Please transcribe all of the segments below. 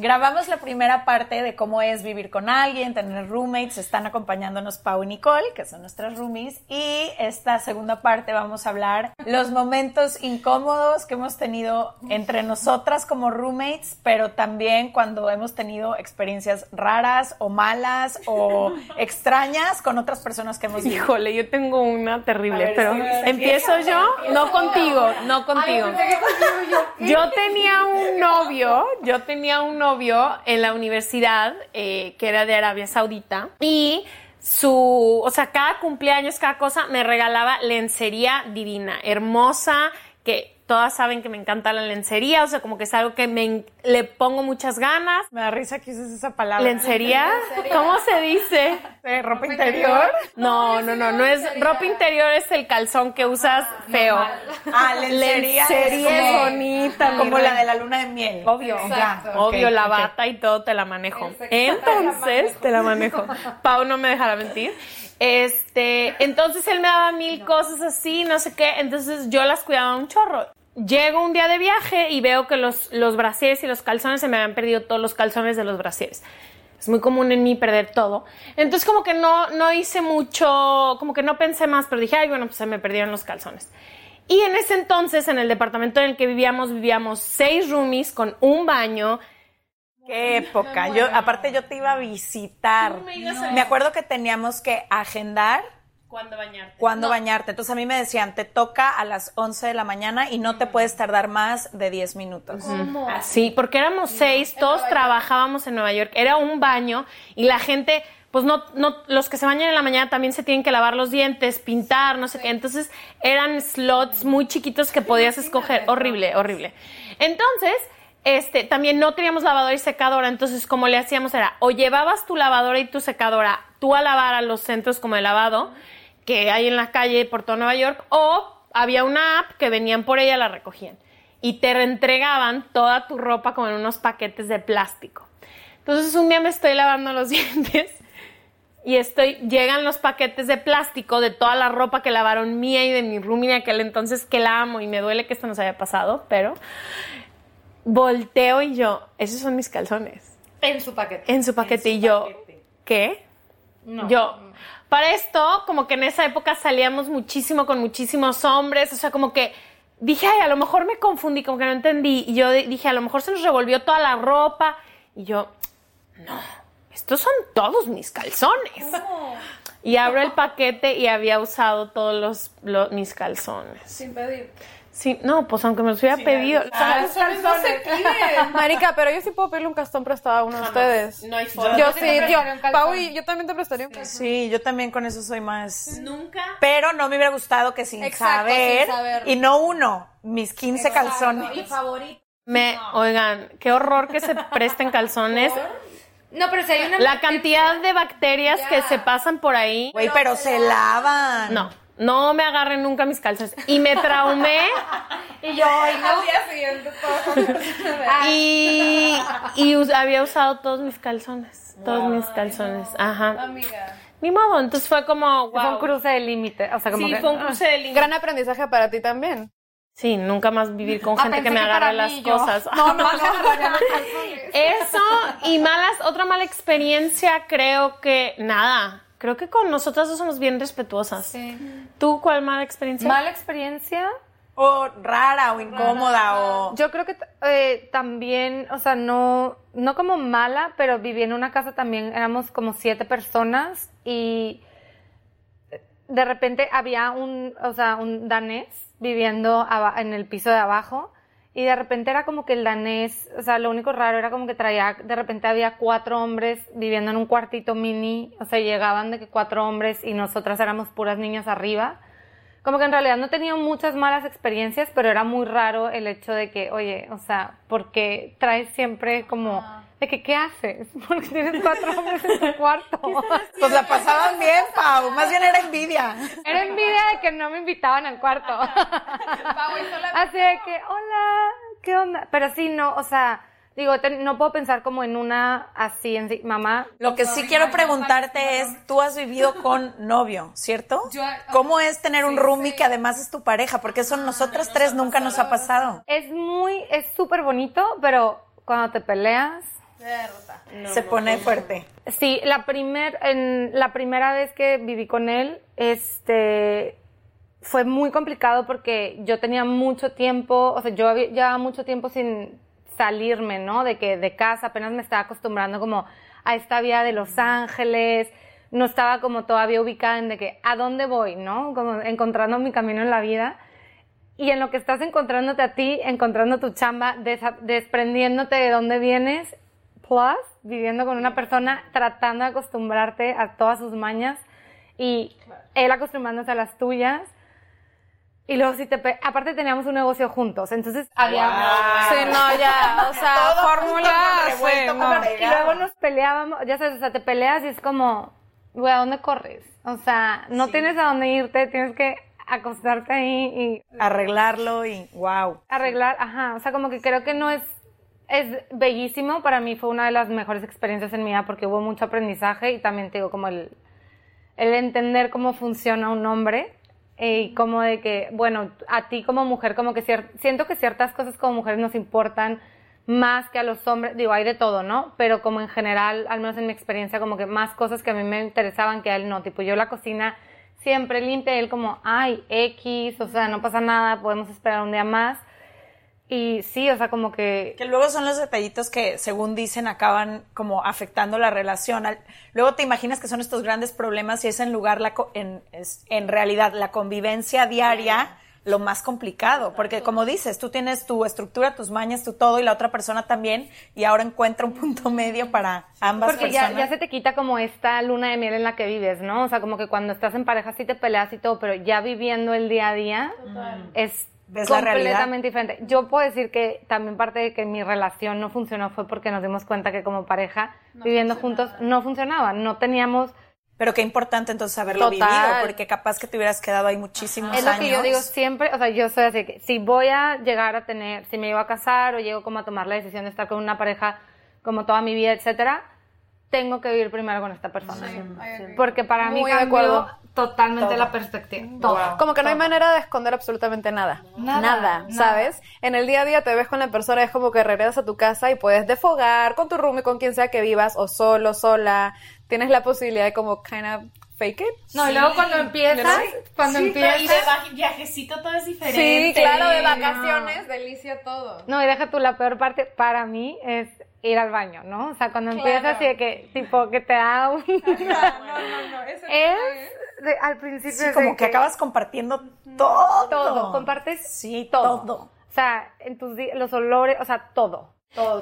Grabamos la primera parte de cómo es vivir con alguien, tener roommates. Están acompañándonos Pau y Nicole, que son nuestras roomies. Y esta segunda parte vamos a hablar los momentos incómodos que hemos tenido entre nosotras como roommates, pero también cuando hemos tenido experiencias raras o malas o extrañas con otras personas que hemos visto. Híjole, yo tengo una terrible, pero empiezo yo, no contigo, no contigo. Yo tenía un novio, yo tenía un novio en la universidad eh, que era de Arabia Saudita y su, o sea, cada cumpleaños, cada cosa me regalaba lencería divina, hermosa, que todas saben que me encanta la lencería, o sea, como que es algo que me, le pongo muchas ganas. Me da risa que uses esa palabra. ¿Lencería? ¿Cómo se dice? ¿Ropa interior? No, no, no, no es ropa interior, es el calzón que usas feo. Ah, lencería. Lencería es bonita. Como la de la luna de miel. Obvio, obvio, la bata y todo te la manejo. Entonces, te la manejo. Pau no me dejará mentir. Este, entonces él me daba mil cosas así, no sé qué, entonces yo las cuidaba un chorro. Llego un día de viaje y veo que los, los brasieres y los calzones se me habían perdido todos los calzones de los brasieres. Es muy común en mí perder todo. Entonces como que no, no hice mucho, como que no pensé más, pero dije, ay, bueno, pues se me perdieron los calzones. Y en ese entonces, en el departamento en el que vivíamos, vivíamos seis roomies con un baño. Qué época. Yo, aparte yo te iba a visitar. Me acuerdo que teníamos que agendar ¿Cuándo bañarte? cuándo bañarte. Entonces a mí me decían, te toca a las 11 de la mañana y no te puedes tardar más de 10 minutos. Sí, porque éramos seis, todos trabajábamos en Nueva York. Era un baño y la gente, pues no, no, los que se bañan en la mañana también se tienen que lavar los dientes, pintar, no sé qué. Entonces eran slots muy chiquitos que podías escoger. Horrible, horrible. Entonces, este, también no teníamos lavadora y secadora, entonces como le hacíamos era, o llevabas tu lavadora y tu secadora tú a lavar a los centros como de lavado que hay en la calle por todo Nueva York, o había una app que venían por ella, la recogían y te reentregaban toda tu ropa como en unos paquetes de plástico. Entonces un día me estoy lavando los dientes y estoy, llegan los paquetes de plástico de toda la ropa que lavaron mía y de mi roomie en aquel entonces que la amo y me duele que esto nos haya pasado, pero volteo y yo, esos son mis calzones. En su paquete. En su paquete y yo, ¿qué? Yo, para esto, como que en esa época salíamos muchísimo con muchísimos hombres, o sea, como que dije, ay, a lo mejor me confundí, como que no entendí. Y yo di- dije, a lo mejor se nos revolvió toda la ropa. Y yo, no, estos son todos mis calzones. Y abro el paquete y había usado todos los, los- mis calzones. Sin pedir. Sí, no, pues aunque me los hubiera pedido. Los hombres no se piden. Marica, pero yo sí puedo pedirle un castón prestado a uno de ustedes. No hay forma. Yo sí, yo. Pau y yo también te prestaría un calzón. Sí, yo también con eso soy más... Nunca. Pero no me hubiera gustado que sin Exacto, saber, sin saber. y no uno, mis 15 calzones. Mi favorito. Me, oigan, qué horror que se presten calzones. No, pero si hay una. La cantidad de bacterias que se pasan por ahí. Güey, pero se lavan. No, no me agarren nunca mis calzones. Y me traumé Y yo, ay, no. Al día siguiente todo. y, y us- había usado todos mis calzones. Todos mis calzones. Ajá. Amiga. Ni modo, entonces fue como, Fue un wow. cruce de límite. O sea, como Sí, que, fue un cruce de límite. Gran aprendizaje para ti también. Sí, nunca más vivir con Ah, gente que me agarre las mí, cosas. No, no, no. Eso y malas, otra mala experiencia, creo que nada. Creo que con nosotras dos somos bien respetuosas. Sí. ¿Tú cuál mala experiencia? Mala experiencia. O rara o incómoda o... Yo creo que eh, también, o sea, no, no como mala, pero viví en una casa también, éramos como siete personas y de repente había un, o sea, un danés viviendo en el piso de abajo y de repente era como que el danés, o sea, lo único raro era como que traía, de repente había cuatro hombres viviendo en un cuartito mini, o sea, llegaban de que cuatro hombres y nosotras éramos puras niñas arriba. Como que en realidad no he muchas malas experiencias, pero era muy raro el hecho de que, oye, o sea, porque traes siempre como de que, ¿qué haces? Porque tienes cuatro hombres en tu cuarto. Pues la pasaban bien, Pau. Más bien era envidia. Era envidia de que no me invitaban al cuarto. Así de que, hola, ¿qué onda? Pero sí, no, o sea, digo, te- no puedo pensar como en una así, en sí, mamá. Lo que sí quiero preguntarte es, tú has vivido con novio, ¿cierto? Yo- ¿Cómo es tener un roomie que además es tu pareja? Porque eso a nosotras tres nunca nos ha pasado. Es muy, es súper bonito, pero cuando te peleas, Se pone fuerte. Sí, la, primer, en, la primera vez que viví con él, este, fue muy complicado porque yo tenía mucho tiempo, o sea, yo había, llevaba mucho tiempo sin salirme, ¿no? De que de casa apenas me estaba acostumbrando como a esta vida de Los Ángeles, no estaba como todavía ubicada en de que a dónde voy, ¿no? Como encontrando mi camino en la vida. Y en lo que estás encontrándote a ti, encontrando tu chamba, desprendiéndote de dónde vienes, plus viviendo con una persona, tratando de acostumbrarte a todas sus mañas y él acostumbrándose a las tuyas. Y luego si te... pe- Aparte teníamos un negocio juntos, entonces había... Sí, no, ya, o sea, fórmula, sí, no. y luego nos peleábamos, ya sabes, o sea, te peleas y es como, güey, ¿a dónde corres? O sea, no tienes a dónde irte, tienes que acostarte ahí y Arreglarlo y wow. arreglar, ajá, o sea, como que creo que no es, es bellísimo, para mí fue una de las mejores experiencias en mi vida porque hubo mucho aprendizaje y también te digo como el, el entender cómo funciona un hombre y como de que, bueno, a ti como mujer, como que siento que ciertas cosas como mujeres nos importan más que a los hombres, digo, hay de todo, ¿no? Pero como en general, al menos en mi experiencia, como que más cosas que a mí me interesaban que a él no, tipo yo la cocina siempre limpia y él como, ay, X, o sea, no pasa nada, podemos esperar un día más. Y sí, o sea, como que Que luego son los detallitos que, según dicen, acaban como afectando la relación. Al- Luego te imaginas que son estos grandes problemas y es en lugar, la, co- en, es, en realidad, la convivencia diaria lo más complicado. Porque como dices, tú tienes tu estructura, tus mañas, tu todo y la otra persona también y ahora encuentra un punto medio para ambas Porque ya, personas. ya se te quita como esta luna de miel en la que vives, ¿no? O sea, como que cuando estás en pareja sí te peleas y todo, pero ya viviendo el día a día es Ves la realidad. completamente diferente. Yo puedo decir que también parte de que mi relación no funcionó fue porque nos dimos cuenta que como pareja, viviendo juntos, no funcionaba. No teníamos... Pero qué importante entonces haberlo Total. vivido, porque capaz que te hubieras quedado ahí muchísimos Es lo años. que yo digo siempre, o sea, yo soy así que si voy a llegar a tener, si me llego a casar o llego como a tomar la decisión de estar con una pareja como toda mi vida, etcétera, tengo que vivir primero con esta persona. Porque para mí Muy de cambió totalmente la perspectiva. Todo. Como que no hay manera de esconder absolutamente nada. Nada, Nada, nada. ¿sabes? En el día a día te ves con la persona, es como que regresas a tu casa y puedes desfogar con tu roomie, con quien sea que vivas, o solo, sola. Tienes la posibilidad de como kind of fake it. No, y luego cuando empiezas, cuando empiezas... Y de viajecito todo es diferente. Sí, claro, de vacaciones, delicia todo. No, y deja tú, la peor parte para mí es ir al baño, ¿no? O sea, cuando empiezas y de que, tipo, que te da un... es, de- al principio Sí, como que acabas compartiendo todo. todo, compartes Sí, todo. todo. O sea, en tus los olores, o sea, todo.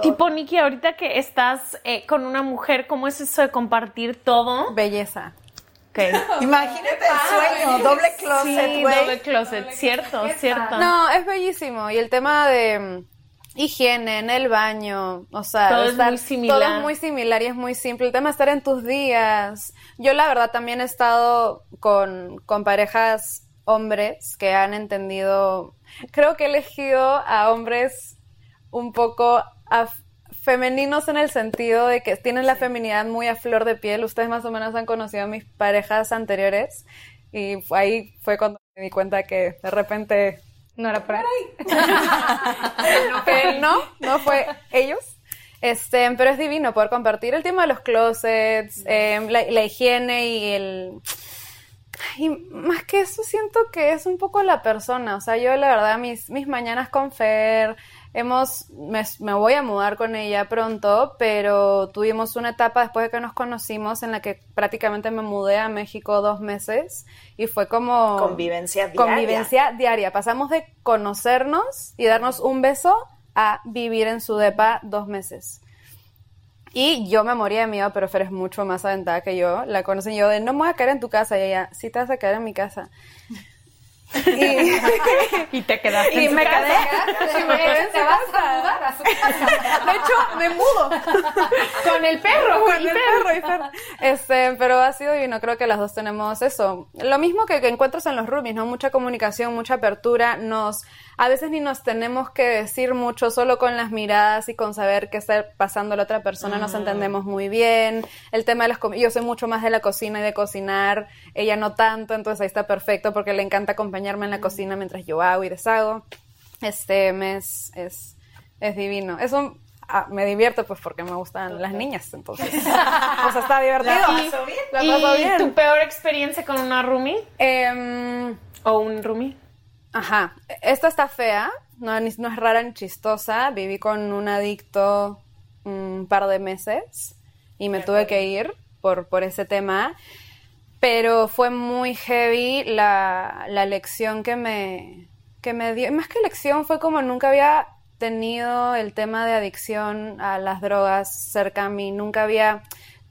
Tipo, Nikki, ahorita que estás eh, con una mujer, ¿cómo es eso de compartir todo? Belleza. Imagínate el sueño, doble closet, Sí, güey. doble closet, cierto, cierto. No, es bellísimo. Y el tema de mm, higiene en el baño, o sea, Todo es muy similar. Todo es muy similar y es muy simple. El tema de estar en tus días. Yo la verdad también he estado con, con parejas hombres que han entendido, creo que he elegido a hombres un poco femeninos en el sentido de que tienen la feminidad muy a flor de piel. Ustedes más o menos han conocido a mis parejas anteriores y ahí fue cuando me di cuenta que de repente No era por ahí. no, no fue ellos. Este, pero es divino poder compartir el tema de los closets, eh, la, la higiene y el... Y más que eso siento que es un poco la persona, o sea, yo la verdad mis, mis mañanas con Fer, hemos, me, me voy a mudar con ella pronto, pero tuvimos una etapa después de que nos conocimos en la que prácticamente me mudé a México dos meses y fue como... Convivencia diaria. Convivencia diaria. Pasamos de conocernos y darnos un beso a vivir en su depa dos meses. Y yo me moría de miedo, pero Fer es mucho más aventada que yo. La conocen yo de, no me voy a quedar en tu casa. Y ella, sí te vas a quedar en mi casa. Y, Y te quedaste y en su me casa. quedé. y me quedé en Te su vas a mudar a su casa. De hecho, me mudo. Con el perro, Con y el perro y. Este, pero ha sido divino. Creo que las dos tenemos eso. Lo mismo que, que encuentras en los roomies, ¿no? Mucha comunicación, mucha apertura. Nos, a veces ni nos tenemos que decir mucho, solo con las miradas y con saber qué está pasando la otra persona nos entendemos muy bien. El tema de las comidas, yo soy mucho más de la cocina y de cocinar. Ella no tanto, entonces ahí está perfecto porque le encanta acompañarme en la cocina mientras yo hago y deshago. Este, me es, es, divino. Eso ah, me divierte pues porque me gustan las niñas, entonces. o sea, está divertido. ¿La pasó bien? La paso ¿Y bien. tu peor experiencia con una roomie? Em, ¿O un roomie? ajá, esta está fea, no, no es rara ni chistosa. Viví con un adicto un par de meses y me tuve que ir por, por ese tema. Pero fue muy heavy la, la lección que me, que me dio. Más que lección, fue como nunca había tenido el tema de adicción a las drogas cerca a mí. Nunca había,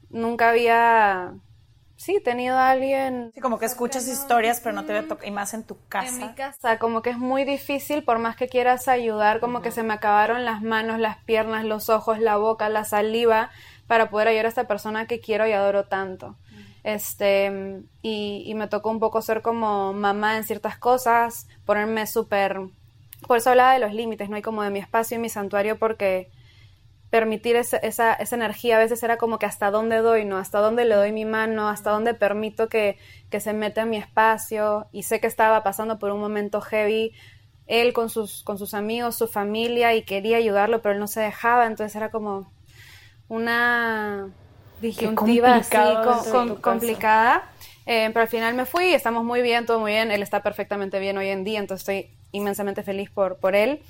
nunca había, sí, tenido a alguien Sí, como que escuchas historias, pero no te ve tocar, y más en tu en mi casa. casa, como que es muy difícil, por más que quieras ayudar, como que se me acabaron las manos, las piernas, los ojos, la boca, la saliva, para poder ayudar a esta persona que quiero y adoro tanto. Este, y, y me tocó un poco ser como mamá en ciertas cosas, ponerme súper... Por eso hablaba de los límites, ¿no? Y como de mi espacio y mi santuario, porque permitir ese- esa, esa energía a veces era como que hasta dónde doy, ¿no? Hasta dónde le doy mi mano, hasta dónde permito que, que se meta en mi espacio. Y sé que estaba pasando por un momento heavy, él con sus, con sus amigos, su familia, y quería ayudarlo, pero él no se dejaba, entonces era como una disyuntiva así caso. complicada. Eh, pero al final me fui, estamos muy bien, todo muy bien, él está perfectamente bien hoy en día, entonces estoy inmensamente feliz por, por él.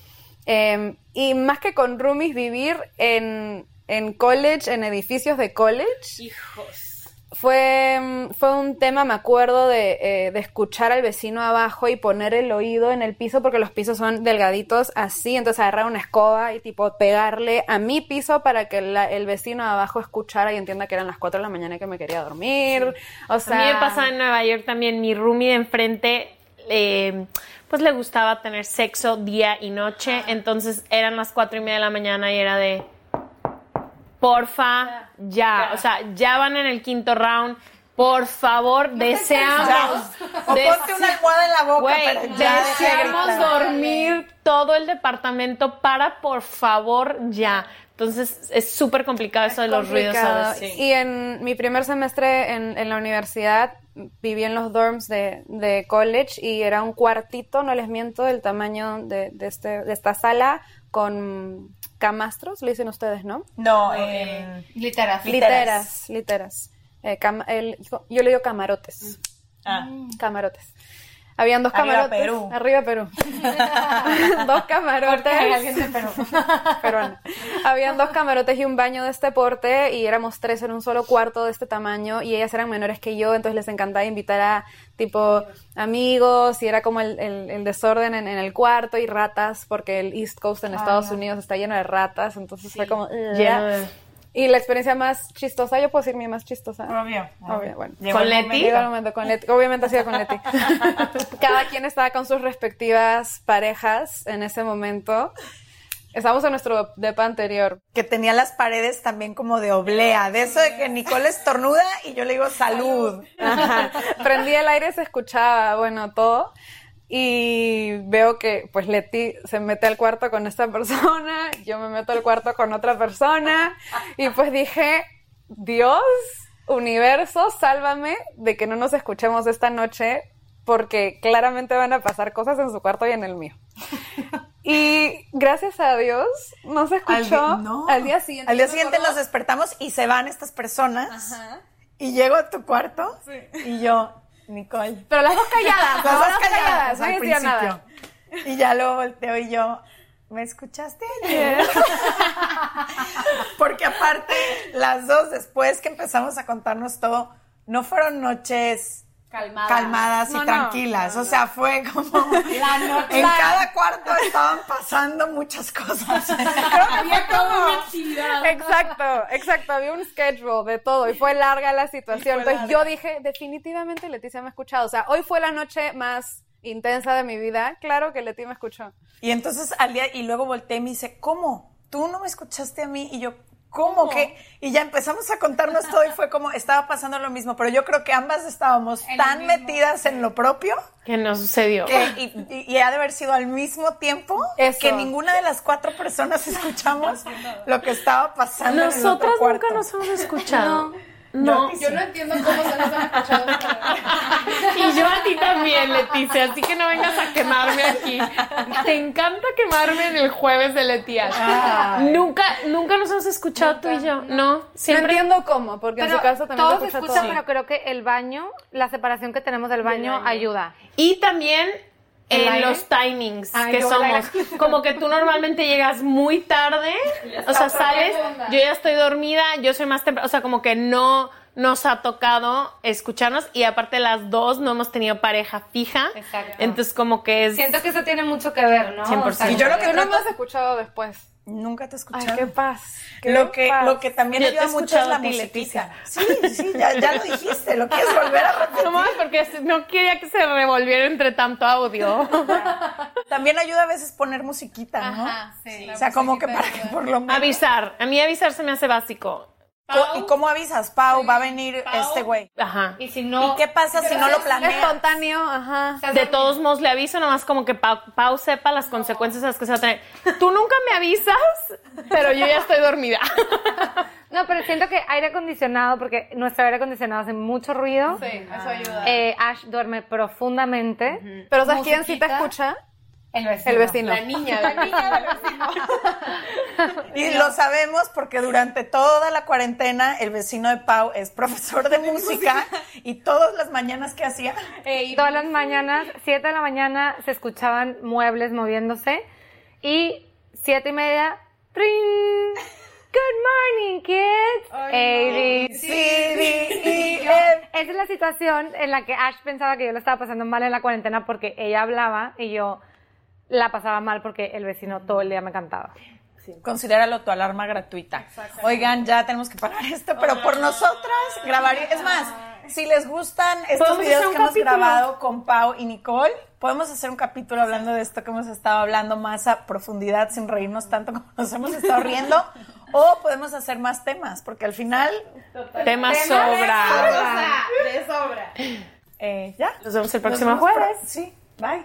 Eh, y más que con roomies, vivir en, en college, en edificios de college, Hijos. Fue, fue un tema, me acuerdo, de, eh, de escuchar al vecino abajo y poner el oído en el piso, porque los pisos son delgaditos así, entonces agarrar una escoba y tipo pegarle a mi piso para que la- el vecino abajo escuchara y entienda que eran las 4 de la mañana y que me quería dormir. O sea, a mí me pasaba en Nueva York también, mi roomie de enfrente, eh, pues le gustaba tener sexo día y noche, entonces eran las cuatro y media de la mañana y era de, porfa, ya, o sea, ya van en el quinto round, por favor, deseamos, O des- ponte una almohada en la boca, ya de deseamos dormir todo el departamento para, por favor, ya. Entonces es súper complicado eso de los ruidos. Y en mi primer semestre en, en la universidad viví en los dorms de, de college y era un cuartito, no les miento, del tamaño de, de, este, de esta sala con camastros, le dicen ustedes, ¿no? No, en... Literal. Literas, literas. Eh, cam- el- yo, yo le digo camarotes. Ah, Camarotes. Habían dos Arriba camarotes. Perú. Arriba Perú. dos camarotes. Hay alguien de Perú. peruano. Habían dos camarotes y un baño de este porte y éramos tres en un solo cuarto de este tamaño y ellas eran menores que yo, entonces les encantaba invitar a tipo amigos y era como el, el- el desorden en, en el cuarto y ratas porque el East Coast en Estados Unidos está lleno de ratas, entonces fue como... De- Y la experiencia más chistosa, yo puedo decir mi más chistosa. obvio. Obvio, bueno. Llegó ¿Con Leti? momento. Llegó el momento con Leti. Obviamente ha sido con Leti. Cada quien estaba con sus respectivas parejas en ese momento. Estamos en nuestro depa anterior. Que tenía las paredes también como de oblea, de eso de que Nicole estornuda y yo le digo salud. Ajá. Prendí el aire, se escuchaba, bueno, todo. Y veo que, pues, Leti se mete al cuarto con esta persona, yo me meto al cuarto con otra persona. Y pues dije, Dios, universo, sálvame de que no nos escuchemos esta noche, porque claramente van a pasar cosas en su cuarto y en el mío. Y gracias a Dios no se Al escuchó. no. Al día siguiente. Al día siguiente nos despertamos y se van estas personas. Y llego a tu cuarto y yo, Nicole. Pero las dos calladas, Las dos calladas nadie al decía principio. nada. Y ya lo volteo y yo, ¿me escuchaste ayer? Porque aparte, las dos, después que empezamos a contarnos todo, no fueron noches Calmada. calmadas y No, no. tranquilas. O sea, fue como La noche. en cada cuarto estaban pasando muchas cosas. Creo que Había como una actividad. Exacto, exacto. Había un schedule de todo y fue larga la situación. Entonces yo dije, definitivamente Leticia me ha escuchado. O sea, hoy fue la noche más intensa de mi vida, claro que Leti me escuchó. Y entonces al día, y luego volteé y me dice, ¿cómo? ¿Tú no me escuchaste a mí? Y yo, ¿cómo que? Y ya empezamos a contarnos todo y fue como, estaba pasando lo mismo, pero yo creo que ambas estábamos tan metidas en lo propio Que no sucedió. que, y, y- y ha de haber sido al mismo tiempo Eso. que ninguna de las cuatro personas escuchamos lo que estaba pasando en el otro Nosotras cuarto. nunca nos hemos escuchado. No. Yo no entiendo cómo se nos han escuchado. Y yo a ti también, Leticia, así que no vengas a quemarme aquí. Te encanta quemarme en el jueves de Leticia. Nunca, nunca nos hemos escuchado tú y yo. No, No siempre. entiendo cómo, porque en su caso también todos escuchan, todo. pero creo que el baño, la separación que tenemos del baño ayuda. Y también ¿El en aire? los timings que somos. Como que tú normalmente llegas muy tarde, o sea, sales, yo ya estoy dormida, yo soy más temprano, o sea, como que no nos ha tocado escucharnos y aparte las dos no hemos tenido pareja fija. Exacto. Entonces como que es... Siento que eso tiene mucho que ver, ¿no? 100%. O sea, Y yo lo que no has escuchado después. Nunca te he Ay, qué paz. qué lo que, paz. lo que también Yo ayuda mucho es la musiquita. Sí, sí, ya, ya lo dijiste, lo quieres volver a repetir. No mames, porque no quería que se revolviera entre tanto audio. También ayuda a veces poner musiquita, ¿no? sí. O sea, como que para que por lo menos... Avisar. A mí avisar se me hace básico. ¿Y cómo avisas? Pau, va a venir este güey. Ajá. Y si no... ¿Y qué pasa si no lo planeas? Espontáneo, ajá. De todos modos le aviso, nomás como que Pau, Pau sepa las consecuencias a las que se va a tener. Tú nunca me avisas, pero yo ya estoy dormida. No, pero siento que aire acondicionado, porque nuestro aire acondicionado hace mucho ruido. Sí, eso ayuda. Eh, Ash duerme profundamente. Pero ¿sabes quién sí te escucha? El vecino. El vecino. niña, la niña. Y lo sabemos porque durante toda la cuarentena el vecino de Pau es profesor de música y todas las mañanas que hacía, Todas las mañanas, 7 de la mañana, se escuchaban muebles moviéndose. Y siete y media, ¡tring! Good morning, kids. A, B, C, D, E, F. Esa es la situación en la que Ash pensaba que yo lo estaba pasando mal en la cuarentena porque ella hablaba y yo la pasaba mal porque el vecino todo el día me cantaba. Considéralo tu alarma gratuita. Oigan, ya tenemos que parar esto, pero por nosotras grabaría. Es más, si les gustan estos videos que hemos grabado con Pau y Nicole, podemos hacer un capítulo hablando de esto que hemos estado hablando más a profundidad, sin reírnos tanto como nos hemos estado riendo. O podemos hacer más temas, porque al final, Tema sobra. De sobra. eh, ya. Nos vemos el próximo vemos jueves. pro- Sí, bye.